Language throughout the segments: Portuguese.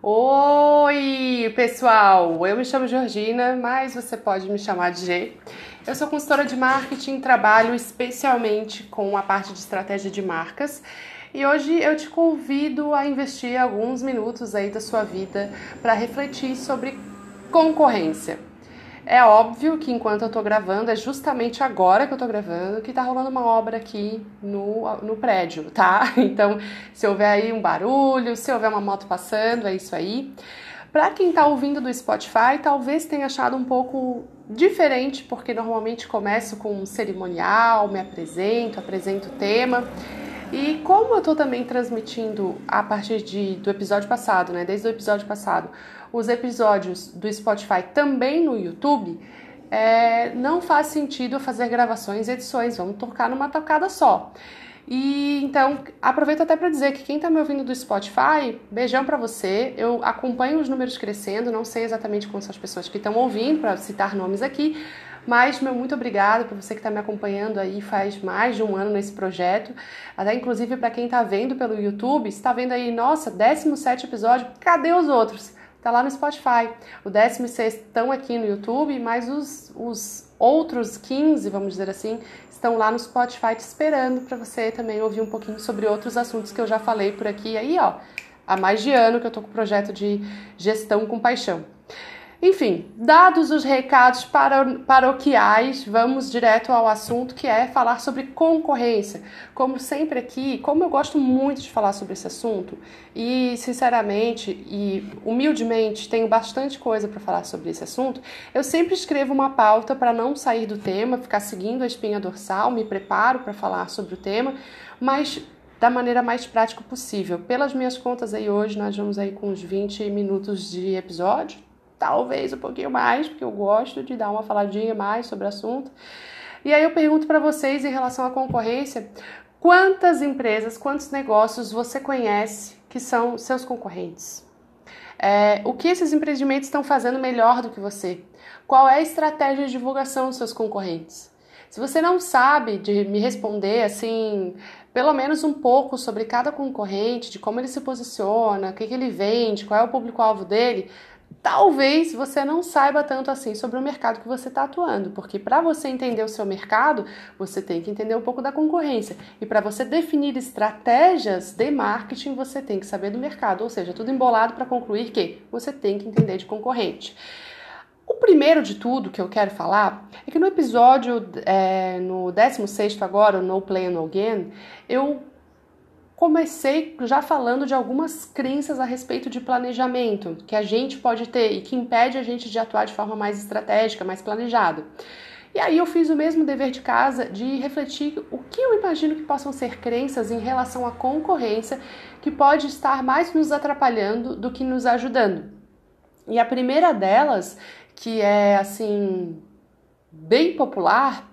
Oi, pessoal! Eu me chamo Georgina, mas você pode me chamar de G. Eu sou consultora de marketing, trabalho especialmente com a parte de estratégia de marcas. E hoje eu te convido a investir alguns minutos aí da sua vida para refletir sobre concorrência. É óbvio que enquanto eu tô gravando, é justamente agora que eu tô gravando, que tá rolando uma obra aqui no, no prédio, tá? Então, se houver aí um barulho, se houver uma moto passando, é isso aí. Para quem tá ouvindo do Spotify, talvez tenha achado um pouco diferente, porque normalmente começo com um cerimonial, me apresento, apresento o tema. E como eu tô também transmitindo a partir de, do episódio passado, né? Desde o episódio passado, os episódios do Spotify também no YouTube, é, não faz sentido fazer gravações e edições, vamos tocar numa tocada só. E então, aproveito até para dizer que quem está me ouvindo do Spotify, beijão para você. Eu acompanho os números crescendo, não sei exatamente quantas as pessoas que estão ouvindo, para citar nomes aqui, mas meu muito obrigada para você que está me acompanhando aí faz mais de um ano nesse projeto. Até inclusive para quem está vendo pelo YouTube, está vendo aí, nossa, 17 episódio, cadê os outros? Tá lá no Spotify. O 16 estão aqui no YouTube, mas os, os outros 15, vamos dizer assim, estão lá no Spotify te esperando para você também ouvir um pouquinho sobre outros assuntos que eu já falei por aqui. Aí, ó, há mais de ano que eu tô com o projeto de gestão com paixão. Enfim, dados os recados paroquiais, vamos direto ao assunto que é falar sobre concorrência. Como sempre aqui, como eu gosto muito de falar sobre esse assunto e sinceramente e humildemente tenho bastante coisa para falar sobre esse assunto, eu sempre escrevo uma pauta para não sair do tema, ficar seguindo a espinha dorsal, me preparo para falar sobre o tema, mas da maneira mais prática possível. Pelas minhas contas aí hoje, nós vamos aí com uns 20 minutos de episódio talvez um pouquinho mais, porque eu gosto de dar uma faladinha mais sobre o assunto. E aí eu pergunto para vocês em relação à concorrência, quantas empresas, quantos negócios você conhece que são seus concorrentes? É, o que esses empreendimentos estão fazendo melhor do que você? Qual é a estratégia de divulgação dos seus concorrentes? Se você não sabe de me responder assim, pelo menos um pouco sobre cada concorrente, de como ele se posiciona, o que, que ele vende, qual é o público-alvo dele, talvez você não saiba tanto assim sobre o mercado que você está atuando, porque para você entender o seu mercado, você tem que entender um pouco da concorrência. E para você definir estratégias de marketing, você tem que saber do mercado, ou seja, tudo embolado para concluir que você tem que entender de concorrente. O primeiro de tudo que eu quero falar é que no episódio, é, no 16 agora, No Play No Gain, eu comecei já falando de algumas crenças a respeito de planejamento que a gente pode ter e que impede a gente de atuar de forma mais estratégica, mais planejada. E aí eu fiz o mesmo dever de casa de refletir o que eu imagino que possam ser crenças em relação à concorrência que pode estar mais nos atrapalhando do que nos ajudando. E a primeira delas, que é assim bem popular,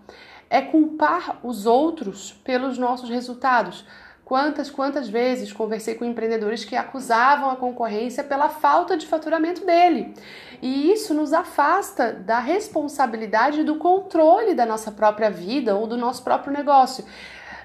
é culpar os outros pelos nossos resultados Quantas, quantas vezes conversei com empreendedores que acusavam a concorrência pela falta de faturamento dele. E isso nos afasta da responsabilidade do controle da nossa própria vida ou do nosso próprio negócio.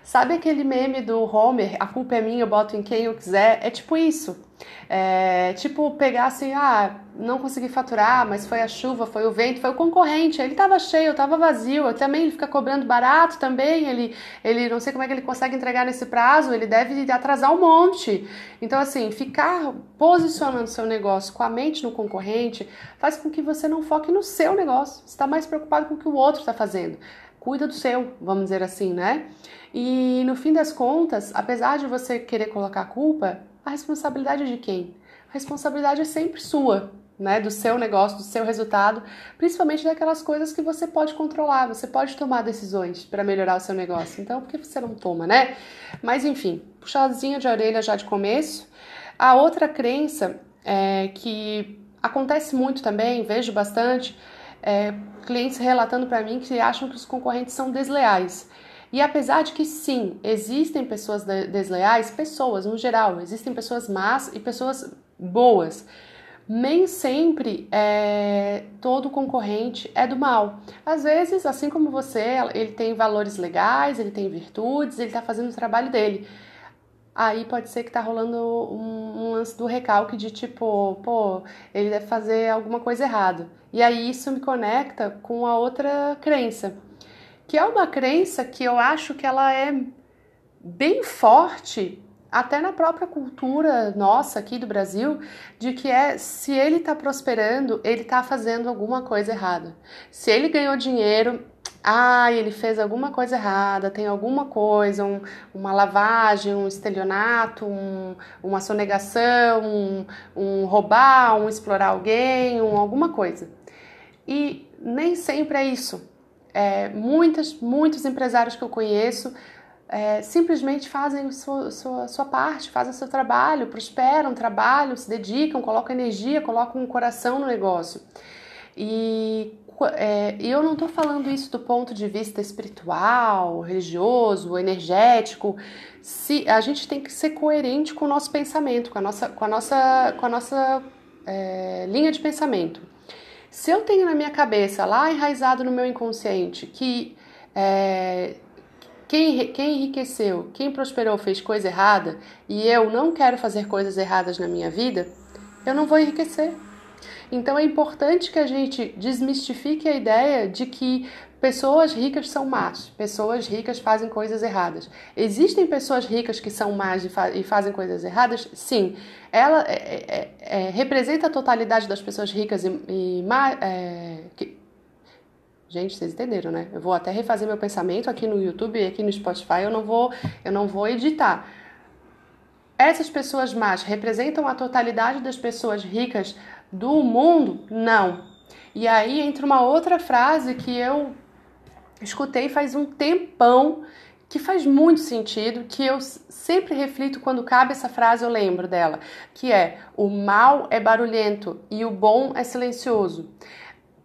Sabe aquele meme do Homer, a culpa é minha, eu boto em quem eu quiser? É tipo isso. É, tipo, pegar assim, ah, não consegui faturar, mas foi a chuva, foi o vento, foi o concorrente. Ele tava cheio, tava vazio. Eu também ele fica cobrando barato também. Ele, ele não sei como é que ele consegue entregar nesse prazo, ele deve atrasar um monte. Então, assim, ficar posicionando seu negócio com a mente no concorrente faz com que você não foque no seu negócio. Você está mais preocupado com o que o outro está fazendo cuida do seu, vamos dizer assim, né? E no fim das contas, apesar de você querer colocar a culpa, a responsabilidade é de quem? A responsabilidade é sempre sua, né? Do seu negócio, do seu resultado, principalmente daquelas coisas que você pode controlar, você pode tomar decisões para melhorar o seu negócio. Então, por que você não toma, né? Mas enfim, puxadinha de orelha já de começo. A outra crença é que acontece muito também, vejo bastante, é, clientes relatando para mim que acham que os concorrentes são desleais. E apesar de que sim, existem pessoas desleais, pessoas no geral, existem pessoas más e pessoas boas. Nem sempre é, todo concorrente é do mal. Às vezes, assim como você, ele tem valores legais, ele tem virtudes, ele está fazendo o trabalho dele. Aí pode ser que tá rolando um, um, lance do recalque de tipo, pô, ele deve fazer alguma coisa errada. E aí isso me conecta com a outra crença, que é uma crença que eu acho que ela é bem forte até na própria cultura nossa aqui do Brasil, de que é se ele está prosperando, ele está fazendo alguma coisa errada. Se ele ganhou dinheiro, ah, ele fez alguma coisa errada, tem alguma coisa, um, uma lavagem, um estelionato, um, uma sonegação, um, um, roubar, um explorar alguém, um, alguma coisa. E nem sempre é isso. É, muitas, muitos empresários que eu conheço é, simplesmente fazem sua, sua, sua parte, fazem seu trabalho, prosperam, trabalham, se dedicam, colocam energia, colocam um coração no negócio. E é, eu não estou falando isso do ponto de vista espiritual, religioso, energético. Se a gente tem que ser coerente com o nosso pensamento, com a nossa, com a nossa, com a nossa é, linha de pensamento. Se eu tenho na minha cabeça, lá enraizado no meu inconsciente, que é, quem, quem enriqueceu, quem prosperou fez coisa errada e eu não quero fazer coisas erradas na minha vida, eu não vou enriquecer. Então é importante que a gente desmistifique a ideia de que pessoas ricas são más, pessoas ricas fazem coisas erradas. Existem pessoas ricas que são más e, fa e fazem coisas erradas? Sim. Ela é, é, é, representa a totalidade das pessoas ricas e, e é, que, Gente, vocês entenderam, né? Eu vou até refazer meu pensamento aqui no YouTube e aqui no Spotify, eu não vou, eu não vou editar. Essas pessoas más representam a totalidade das pessoas ricas do mundo? Não. E aí entra uma outra frase que eu escutei faz um tempão, que faz muito sentido, que eu sempre reflito quando cabe essa frase, eu lembro dela, que é: o mal é barulhento e o bom é silencioso.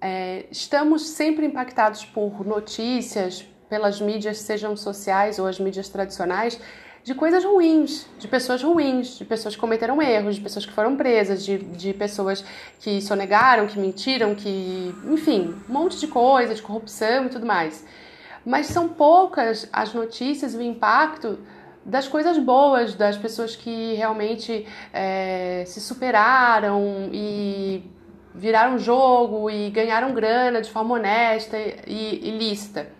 É, estamos sempre impactados por notícias, pelas mídias, sejam sociais ou as mídias tradicionais, de coisas ruins, de pessoas ruins, de pessoas que cometeram erros, de pessoas que foram presas, de, de pessoas que sonegaram, que mentiram, que. enfim, um monte de coisa, de corrupção e tudo mais. Mas são poucas as notícias e o impacto das coisas boas, das pessoas que realmente é, se superaram e viraram jogo e ganharam grana de forma honesta e ilícita.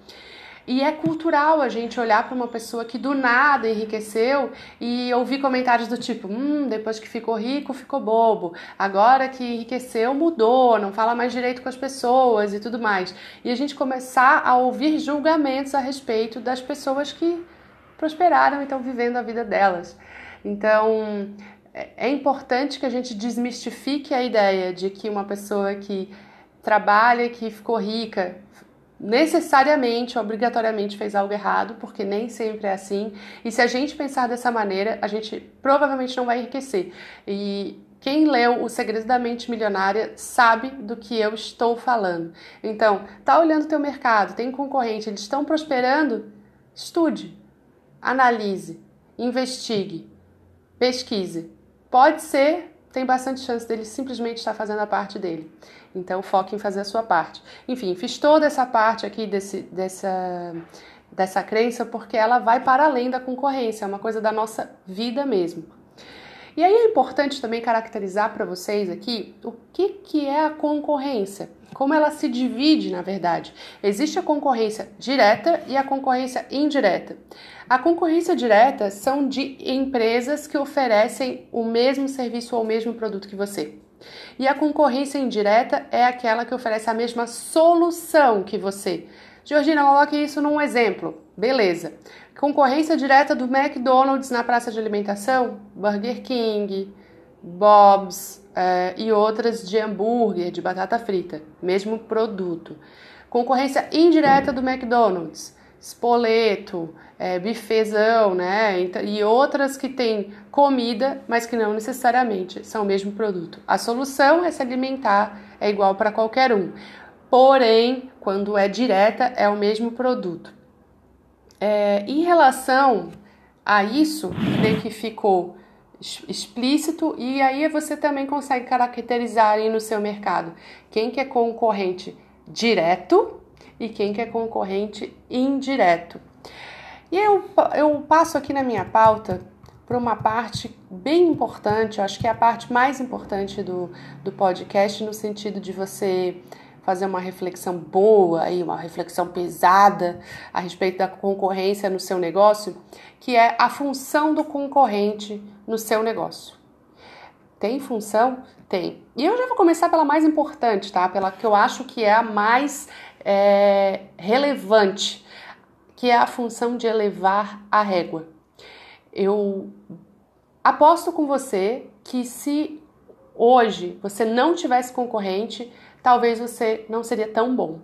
E é cultural a gente olhar para uma pessoa que do nada enriqueceu e ouvir comentários do tipo: hum, depois que ficou rico, ficou bobo. Agora que enriqueceu, mudou, não fala mais direito com as pessoas e tudo mais. E a gente começar a ouvir julgamentos a respeito das pessoas que prosperaram e estão vivendo a vida delas. Então, é, é importante que a gente desmistifique a ideia de que uma pessoa que trabalha, que ficou rica, necessariamente, obrigatoriamente fez algo errado, porque nem sempre é assim. E se a gente pensar dessa maneira, a gente provavelmente não vai enriquecer. E quem leu O Segredo da Mente Milionária sabe do que eu estou falando. Então, tá olhando o teu mercado, tem concorrente, eles estão prosperando? Estude, analise, investigue, pesquise. Pode ser, tem bastante chance dele simplesmente estar fazendo a parte dele. Então foque em fazer a sua parte. Enfim, fiz toda essa parte aqui desse, dessa, dessa crença porque ela vai para além da concorrência, é uma coisa da nossa vida mesmo. E aí é importante também caracterizar para vocês aqui o que, que é a concorrência, como ela se divide, na verdade. Existe a concorrência direta e a concorrência indireta. A concorrência direta são de empresas que oferecem o mesmo serviço ou o mesmo produto que você. E a concorrência indireta é aquela que oferece a mesma solução que você. Georgina, coloque isso num exemplo. Beleza. Concorrência direta do McDonald's na praça de alimentação, Burger King, Bob's eh, e outras de hambúrguer, de batata frita. Mesmo produto. Concorrência indireta do McDonald's, espoleto, é, bifezão, né? E outras que têm comida, mas que não necessariamente são o mesmo produto. A solução é se alimentar, é igual para qualquer um. Porém, quando é direta, é o mesmo produto. É, em relação a isso, creio que ficou explícito e aí você também consegue caracterizar aí no seu mercado quem que é concorrente direto e quem que é concorrente indireto. E eu, eu passo aqui na minha pauta para uma parte bem importante, eu acho que é a parte mais importante do, do podcast, no sentido de você fazer uma reflexão boa e uma reflexão pesada a respeito da concorrência no seu negócio, que é a função do concorrente no seu negócio. Tem função? Tem. E eu já vou começar pela mais importante, tá? Pela que eu acho que é a mais é, relevante, que é a função de elevar a régua. Eu aposto com você que se hoje você não tivesse concorrente, talvez você não seria tão bom.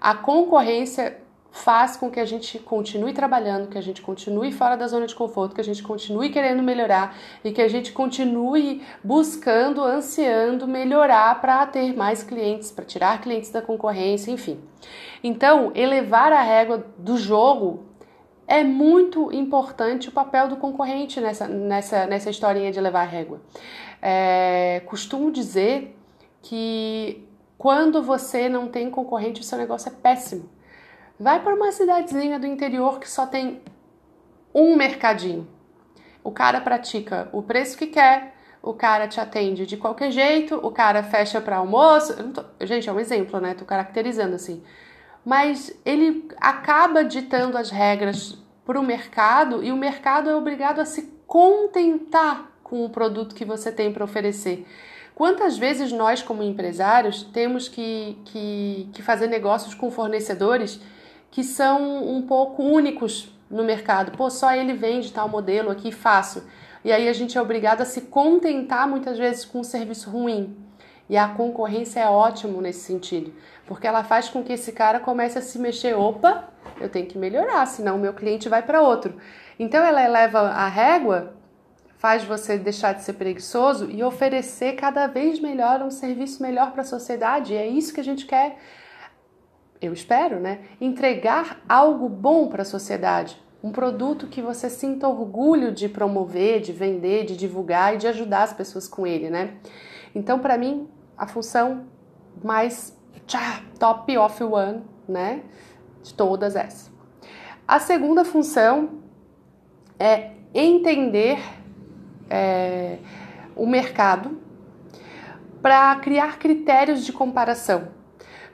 A concorrência faz com que a gente continue trabalhando, que a gente continue fora da zona de conforto, que a gente continue querendo melhorar e que a gente continue buscando, ansiando melhorar para ter mais clientes, para tirar clientes da concorrência, enfim. Então, elevar a régua do jogo é muito importante o papel do concorrente nessa, nessa, nessa historinha de levar a régua. É, costumo dizer que quando você não tem concorrente, o seu negócio é péssimo. Vai para uma cidadezinha do interior que só tem um mercadinho. O cara pratica o preço que quer, o cara te atende de qualquer jeito, o cara fecha para almoço. Tô... Gente, é um exemplo, né? Tô caracterizando assim mas ele acaba ditando as regras para o mercado e o mercado é obrigado a se contentar com o produto que você tem para oferecer. Quantas vezes nós, como empresários, temos que, que, que fazer negócios com fornecedores que são um pouco únicos no mercado? Pô, só ele vende tal modelo aqui, faço. E aí a gente é obrigado a se contentar muitas vezes com um serviço ruim. E a concorrência é ótimo nesse sentido, porque ela faz com que esse cara comece a se mexer, opa, eu tenho que melhorar, senão o meu cliente vai para outro. Então ela eleva a régua, faz você deixar de ser preguiçoso e oferecer cada vez melhor um serviço melhor para a sociedade. E é isso que a gente quer, eu espero, né? Entregar algo bom para a sociedade. Um produto que você sinta orgulho de promover, de vender, de divulgar e de ajudar as pessoas com ele, né? Então, para mim, a função mais tchá, top of one, né? De todas essas. A segunda função é entender é, o mercado para criar critérios de comparação.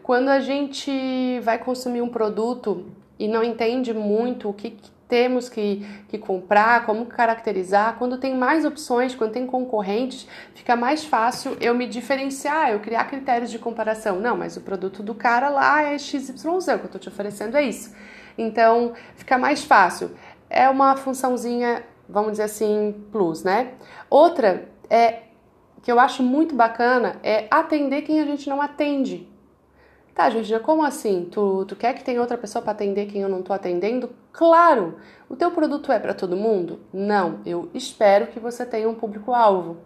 Quando a gente vai consumir um produto e não entende muito o que, temos que, que comprar, como caracterizar. Quando tem mais opções, quando tem concorrentes, fica mais fácil eu me diferenciar, eu criar critérios de comparação. Não, mas o produto do cara lá é XYZ, o que eu estou te oferecendo é isso. Então, fica mais fácil. É uma funçãozinha, vamos dizer assim, plus, né? Outra é que eu acho muito bacana é atender quem a gente não atende. Tá, Georgina, como assim? Tu, tu quer que tenha outra pessoa para atender quem eu não estou atendendo? Claro! O teu produto é para todo mundo? Não, eu espero que você tenha um público-alvo.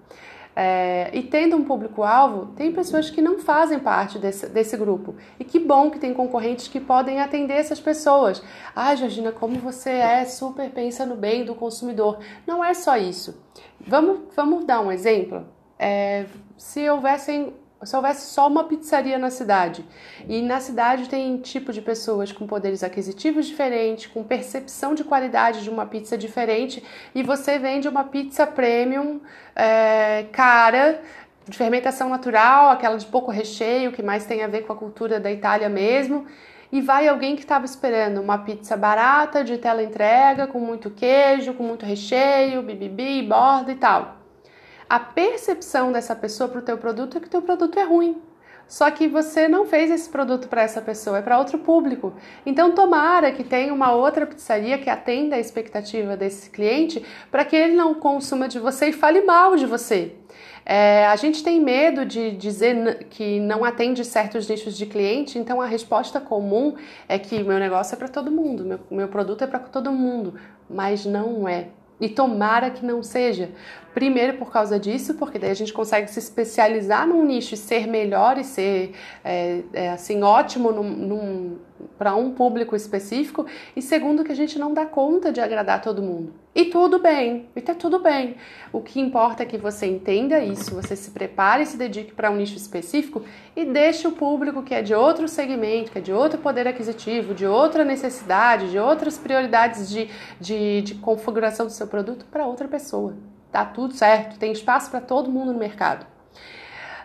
É, e tendo um público-alvo, tem pessoas que não fazem parte desse, desse grupo. E que bom que tem concorrentes que podem atender essas pessoas. Ah, Georgina, como você é super pensa no bem do consumidor. Não é só isso. Vamos, vamos dar um exemplo? É, se houvessem se houvesse só uma pizzaria na cidade, e na cidade tem tipo de pessoas com poderes aquisitivos diferentes, com percepção de qualidade de uma pizza diferente, e você vende uma pizza premium é, cara, de fermentação natural, aquela de pouco recheio, que mais tem a ver com a cultura da Itália mesmo, e vai alguém que estava esperando uma pizza barata, de tela entrega, com muito queijo, com muito recheio, bibibi, borda e tal a percepção dessa pessoa para o teu produto é que o teu produto é ruim. Só que você não fez esse produto para essa pessoa, é para outro público. Então, tomara que tenha uma outra pizzaria que atenda a expectativa desse cliente para que ele não consuma de você e fale mal de você. É, a gente tem medo de dizer que não atende certos nichos de cliente, então a resposta comum é que meu negócio é para todo mundo, meu, meu produto é para todo mundo, mas não é. E tomara que não seja, Primeiro por causa disso, porque daí a gente consegue se especializar num nicho e ser melhor e ser é, é, assim ótimo para um público específico. E segundo que a gente não dá conta de agradar todo mundo. E tudo bem, e tá tudo bem. O que importa é que você entenda isso, você se prepare e se dedique para um nicho específico e deixe o público que é de outro segmento, que é de outro poder aquisitivo, de outra necessidade, de outras prioridades de, de, de configuração do seu produto para outra pessoa tá tudo certo, tem espaço para todo mundo no mercado.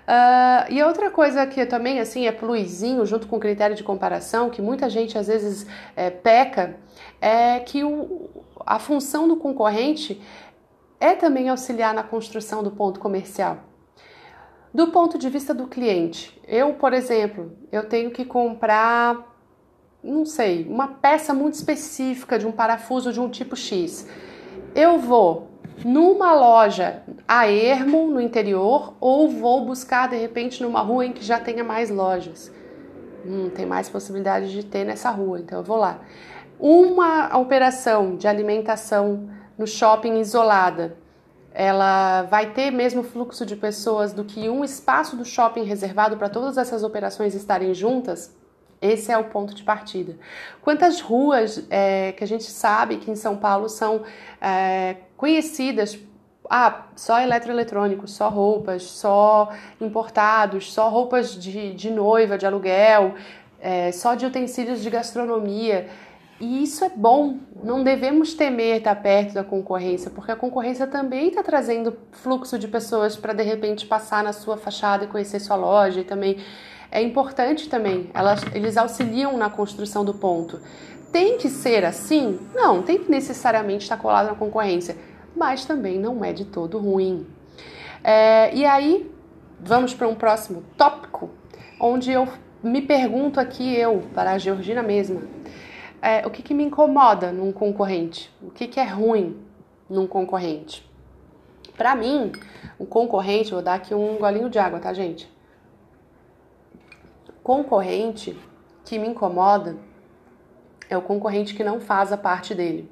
Uh, e outra coisa que também assim é pluizinho junto com o critério de comparação, que muita gente às vezes é, peca, é que o, a função do concorrente é também auxiliar na construção do ponto comercial. Do ponto de vista do cliente, eu, por exemplo, eu tenho que comprar, não sei, uma peça muito específica de um parafuso de um tipo X. Eu vou numa loja a ermo no interior ou vou buscar de repente numa rua em que já tenha mais lojas. Hum, tem mais possibilidade de ter nessa rua, então eu vou lá. Uma operação de alimentação no shopping isolada, ela vai ter mesmo fluxo de pessoas do que um espaço do shopping reservado para todas essas operações estarem juntas? Esse é o ponto de partida. Quantas ruas é, que a gente sabe que em São Paulo são é, conhecidas ah, só eletroeletrônicos, só roupas, só importados, só roupas de, de noiva, de aluguel, é, só de utensílios de gastronomia. E isso é bom, não devemos temer estar perto da concorrência, porque a concorrência também está trazendo fluxo de pessoas para de repente passar na sua fachada e conhecer sua loja e também é importante também, elas, eles auxiliam na construção do ponto. Tem que ser assim? Não, tem que necessariamente estar colado na concorrência, mas também não é de todo ruim. É, e aí, vamos para um próximo tópico, onde eu me pergunto aqui, eu, para a Georgina mesma, é, o que, que me incomoda num concorrente? O que, que é ruim num concorrente? Para mim, o concorrente, vou dar aqui um golinho de água, tá, gente? Concorrente que me incomoda é o concorrente que não faz a parte dele.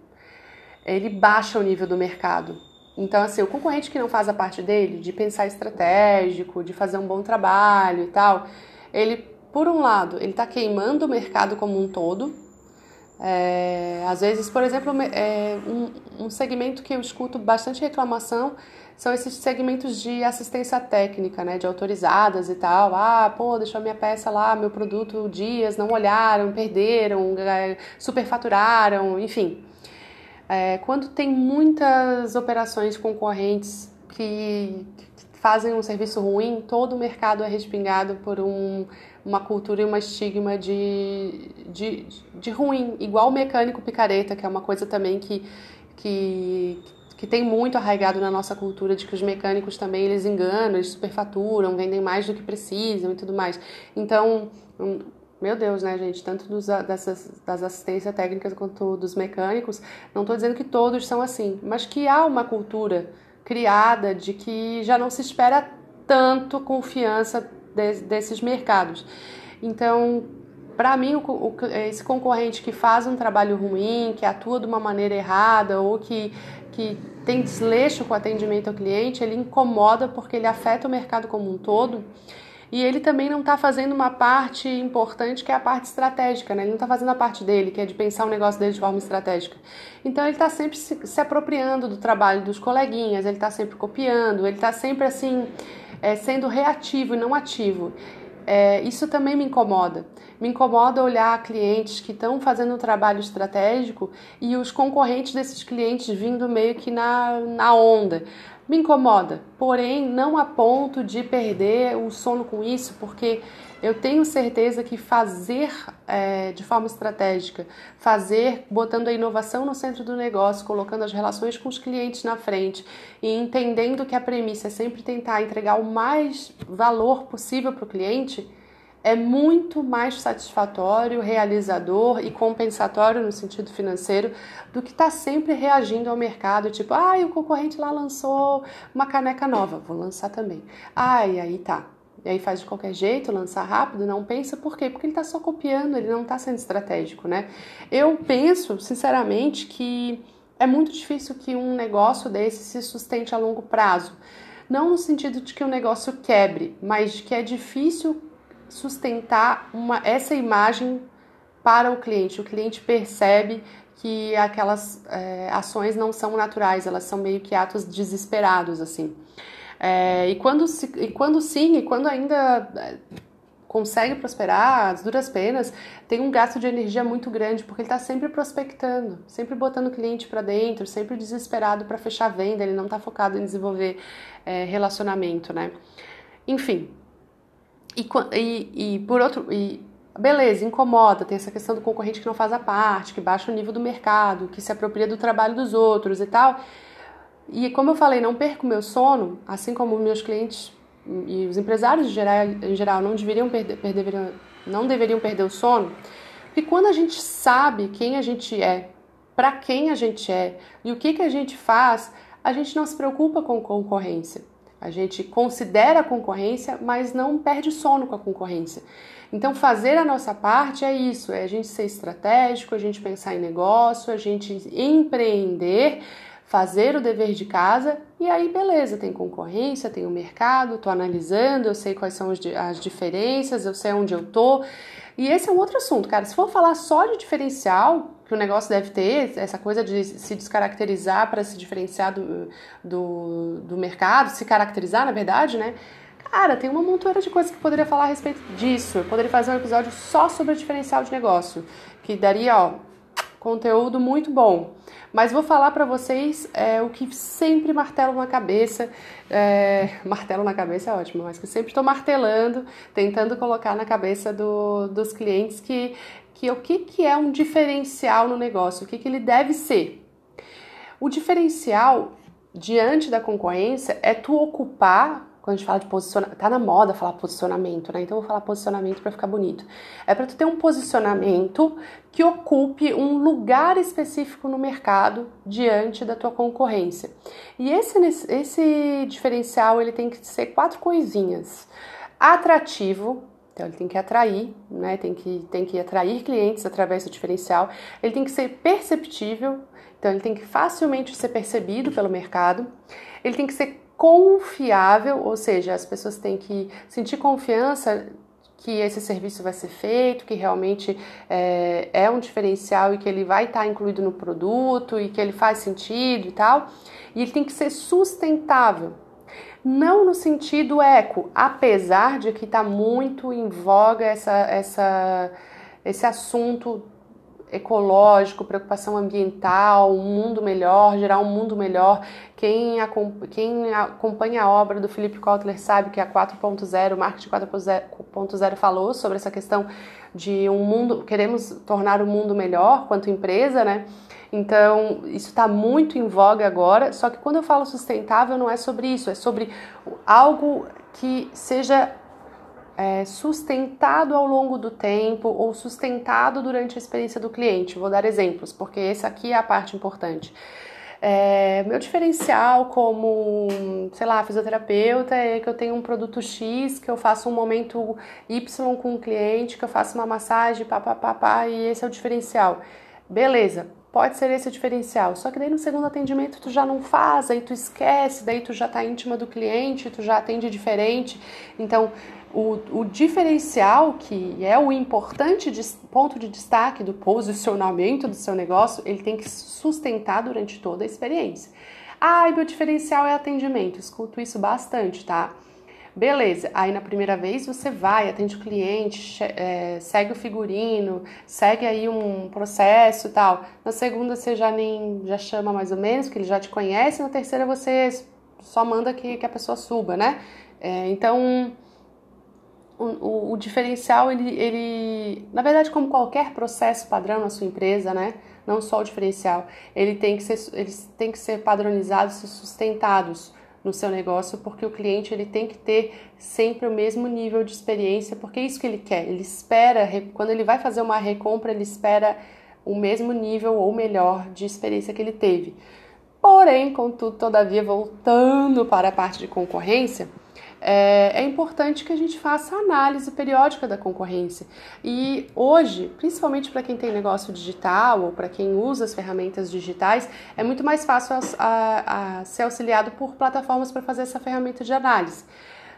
Ele baixa o nível do mercado. Então, assim, o concorrente que não faz a parte dele, de pensar estratégico, de fazer um bom trabalho e tal, ele, por um lado, ele está queimando o mercado como um todo. É, às vezes, por exemplo, é, um, um segmento que eu escuto bastante reclamação são esses segmentos de assistência técnica, né, de autorizadas e tal. Ah, pô, deixou minha peça lá, meu produto dias, não olharam, perderam, é, superfaturaram, enfim. É, quando tem muitas operações concorrentes que fazem um serviço ruim, todo o mercado é respingado por um, uma cultura e uma estigma de, de, de ruim, igual o mecânico picareta, que é uma coisa também que, que que tem muito arraigado na nossa cultura de que os mecânicos também eles enganam, eles superfaturam, vendem mais do que precisam e tudo mais. Então, hum, meu Deus, né, gente? Tanto dos, dessas, das assistências técnicas quanto dos mecânicos, não estou dizendo que todos são assim, mas que há uma cultura criada de que já não se espera tanto confiança de, desses mercados. Então, para mim, o, o, esse concorrente que faz um trabalho ruim, que atua de uma maneira errada ou que, que tem desleixo com o atendimento ao cliente, ele incomoda porque ele afeta o mercado como um todo. E ele também não está fazendo uma parte importante que é a parte estratégica, né? Ele não está fazendo a parte dele, que é de pensar o negócio dele de forma estratégica. Então ele está sempre se, se, apropriando do trabalho dos coleguinhas, ele está sempre copiando, ele está sempre assim é, sendo reativo e não ativo. É, isso também me incomoda. Me incomoda olhar clientes que estão fazendo um trabalho estratégico e os concorrentes desses clientes vindo meio que na, na onda. Me incomoda, porém não a ponto de perder o sono com isso, porque eu tenho certeza que fazer é, de forma estratégica, fazer botando a inovação no centro do negócio, colocando as relações com os clientes na frente e entendendo que a premissa é sempre tentar entregar o mais valor possível para o cliente, é muito mais satisfatório, realizador e compensatório no sentido financeiro do que estar tá sempre reagindo ao mercado, tipo, ah, o concorrente lá lançou uma caneca nova, vou lançar também. Ai, aí tá. E aí faz de qualquer jeito, lançar rápido, não pensa por quê? Porque ele está só copiando, ele não está sendo estratégico, né? Eu penso, sinceramente, que é muito difícil que um negócio desse se sustente a longo prazo. Não no sentido de que o negócio quebre, mas de que é difícil sustentar uma, essa imagem para o cliente. O cliente percebe que aquelas é, ações não são naturais, elas são meio que atos desesperados, assim. É, e, quando, e quando sim, e quando ainda é, consegue prosperar, as duras penas, tem um gasto de energia muito grande, porque ele está sempre prospectando, sempre botando o cliente para dentro, sempre desesperado para fechar a venda, ele não está focado em desenvolver é, relacionamento, né? Enfim. E, e, e por outro. E, beleza, incomoda, tem essa questão do concorrente que não faz a parte, que baixa o nível do mercado, que se apropria do trabalho dos outros e tal. E como eu falei, não perco meu sono, assim como meus clientes e os empresários em geral, em geral não deveriam perder, perder, não deveriam perder o sono, porque quando a gente sabe quem a gente é, para quem a gente é e o que, que a gente faz, a gente não se preocupa com concorrência. A gente considera a concorrência, mas não perde sono com a concorrência. Então, fazer a nossa parte é isso: é a gente ser estratégico, a gente pensar em negócio, a gente empreender fazer o dever de casa e aí beleza, tem concorrência, tem o mercado, tô analisando, eu sei quais são as diferenças, eu sei onde eu tô. E esse é um outro assunto, cara. Se for falar só de diferencial, que o negócio deve ter, essa coisa de se descaracterizar para se diferenciar do, do, do mercado, se caracterizar, na verdade, né? Cara, tem uma montoeira de coisas que eu poderia falar a respeito disso. Eu poderia fazer um episódio só sobre o diferencial de negócio, que daria, ó, conteúdo muito bom. Mas vou falar para vocês é, o que sempre martelo na cabeça. É, martelo na cabeça é ótimo, mas que sempre estou martelando, tentando colocar na cabeça do, dos clientes que, que o que, que é um diferencial no negócio, o que, que ele deve ser. O diferencial diante da concorrência é tu ocupar quando a gente fala de posicionamento, tá na moda falar posicionamento, né? Então eu vou falar posicionamento para ficar bonito. É para tu ter um posicionamento que ocupe um lugar específico no mercado diante da tua concorrência. E esse, esse diferencial ele tem que ser quatro coisinhas: atrativo, então ele tem que atrair, né? Tem que, tem que atrair clientes através do diferencial. Ele tem que ser perceptível, então ele tem que facilmente ser percebido pelo mercado. Ele tem que ser confiável, ou seja, as pessoas têm que sentir confiança que esse serviço vai ser feito, que realmente é, é um diferencial e que ele vai estar incluído no produto e que ele faz sentido e tal. E ele tem que ser sustentável. Não no sentido eco, apesar de que está muito em voga essa, essa, esse assunto ecológico, preocupação ambiental, um mundo melhor, gerar um mundo melhor. Quem, acompanha a obra do Philip Kotler sabe que a 4.0, o marketing 4.0 falou sobre essa questão de um mundo, queremos tornar o mundo melhor quanto empresa, né? Então, isso está muito em voga agora. Só que quando eu falo sustentável, não é sobre isso, é sobre algo que seja é, sustentado ao longo do tempo ou sustentado durante a experiência do cliente. Vou dar exemplos, porque essa aqui é a parte importante. É, meu diferencial como, sei lá, fisioterapeuta é que eu tenho um produto X, que eu faço um momento Y com o cliente, que eu faço uma massagem, papapá, e esse é o diferencial. Beleza, pode ser esse o diferencial. Só que daí no segundo atendimento tu já não faz, aí tu esquece, daí tu já tá íntima do cliente, tu já atende diferente. Então, o, o diferencial, que é o importante de, ponto de destaque do posicionamento do seu negócio, ele tem que sustentar durante toda a experiência. Ah, meu diferencial é atendimento. Escuto isso bastante, tá? Beleza, aí na primeira vez você vai, atende o cliente, é, segue o figurino, segue aí um processo e tal. Na segunda você já nem já chama mais ou menos, porque ele já te conhece. Na terceira você só manda que, que a pessoa suba, né? É, então o, o, diferencial, ele, ele, na verdade, como qualquer processo padrão na sua empresa, né? Não só o diferencial, ele tem que ser, eles têm que ser padronizados e sustentados no seu negócio, porque o cliente ele tem que ter sempre o mesmo nível de experiência, porque é isso que ele quer. Ele espera, quando ele vai fazer uma recompra, ele espera o mesmo nível ou melhor de experiência que ele teve. Porém, contudo, todavia, voltando para a parte de concorrência, é, é importante que a gente faça análise periódica da concorrência. E hoje, principalmente para quem tem negócio digital ou para quem usa as ferramentas digitais, é muito mais fácil a, a, a ser auxiliado por plataformas para fazer essa ferramenta de análise.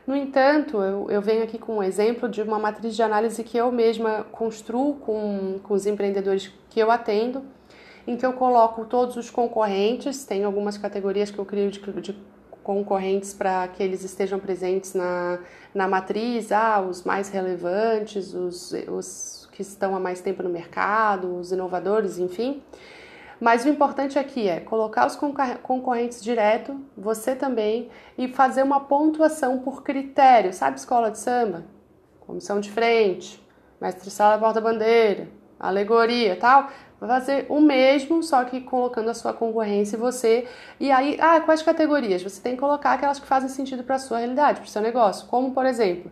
No entanto, eu, eu, venho aqui com um exemplo de uma matriz de análise que eu mesma construo com, com os empreendedores que eu atendo, em que eu coloco todos os concorrentes, tem algumas categorias que eu crio de, de concorrentes para que eles estejam presentes na, na matriz, ah, os mais relevantes, os, os que estão há mais tempo no mercado, os inovadores, enfim. Mas o importante aqui é colocar os concorrentes direto, você também, e fazer uma pontuação por critério. Sabe escola de samba? Comissão de frente, mestre sala porta-bandeira, alegoria tal. Vai fazer o mesmo, só que colocando a sua concorrência e você. E aí, ah, quais categorias? Você tem que colocar aquelas que fazem sentido para a sua realidade, para o seu negócio. Como, por exemplo,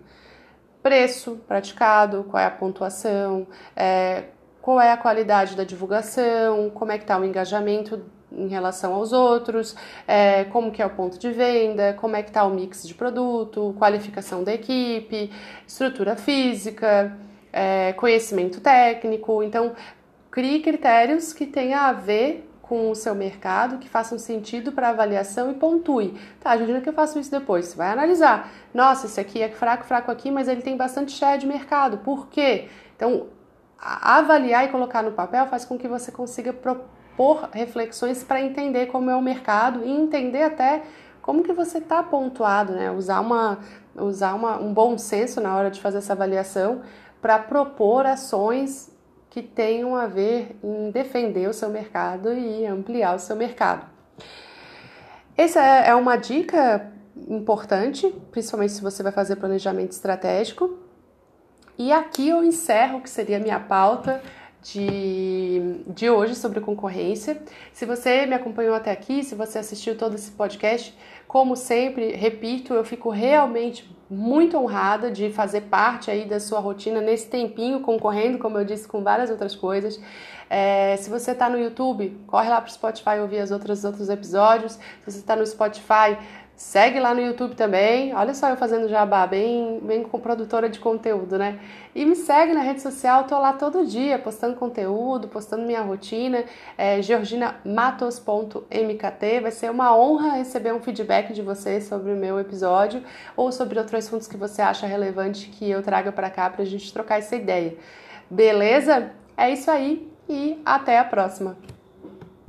preço praticado, qual é a pontuação, é, qual é a qualidade da divulgação, como é que está o engajamento em relação aos outros, é, como que é o ponto de venda, como é que está o mix de produto, qualificação da equipe, estrutura física, é, conhecimento técnico. Então, crie critérios que tenham a ver com o seu mercado, que façam sentido para avaliação e pontue. Tá, Juliana, que eu faço isso depois? Você vai analisar. Nossa, esse aqui é fraco, fraco aqui, mas ele tem bastante share de mercado. Por quê? Então, avaliar e colocar no papel faz com que você consiga propor reflexões para entender como é o mercado e entender até como que você está pontuado, né? Usar, uma, usar uma, um bom senso na hora de fazer essa avaliação para propor ações que tenham a ver em defender o seu mercado e ampliar o seu mercado. Essa é, é uma dica importante, principalmente se você vai fazer planejamento estratégico. E aqui eu encerro o que seria a minha pauta de, de hoje sobre concorrência. Se você me acompanhou até aqui, se você assistiu todo esse podcast, como sempre, repito, eu fico realmente muito honrada de fazer parte aí da sua rotina nesse tempinho, concorrendo, como eu disse, com várias outras coisas. É, se você está no YouTube, corre lá para o Spotify ouvir as outras outros episódios. Se você está no Spotify, Segue lá no YouTube também. Olha só eu fazendo jabá, bem, bem com produtora de conteúdo, né? E me segue na rede social, tô lá todo dia postando conteúdo, postando minha rotina. É georginamatos.mkt. Vai ser uma honra receber um feedback de vocês sobre o meu episódio ou sobre outros assuntos que você acha relevante que eu traga para cá pra gente trocar essa ideia. Beleza? É isso aí e até a próxima.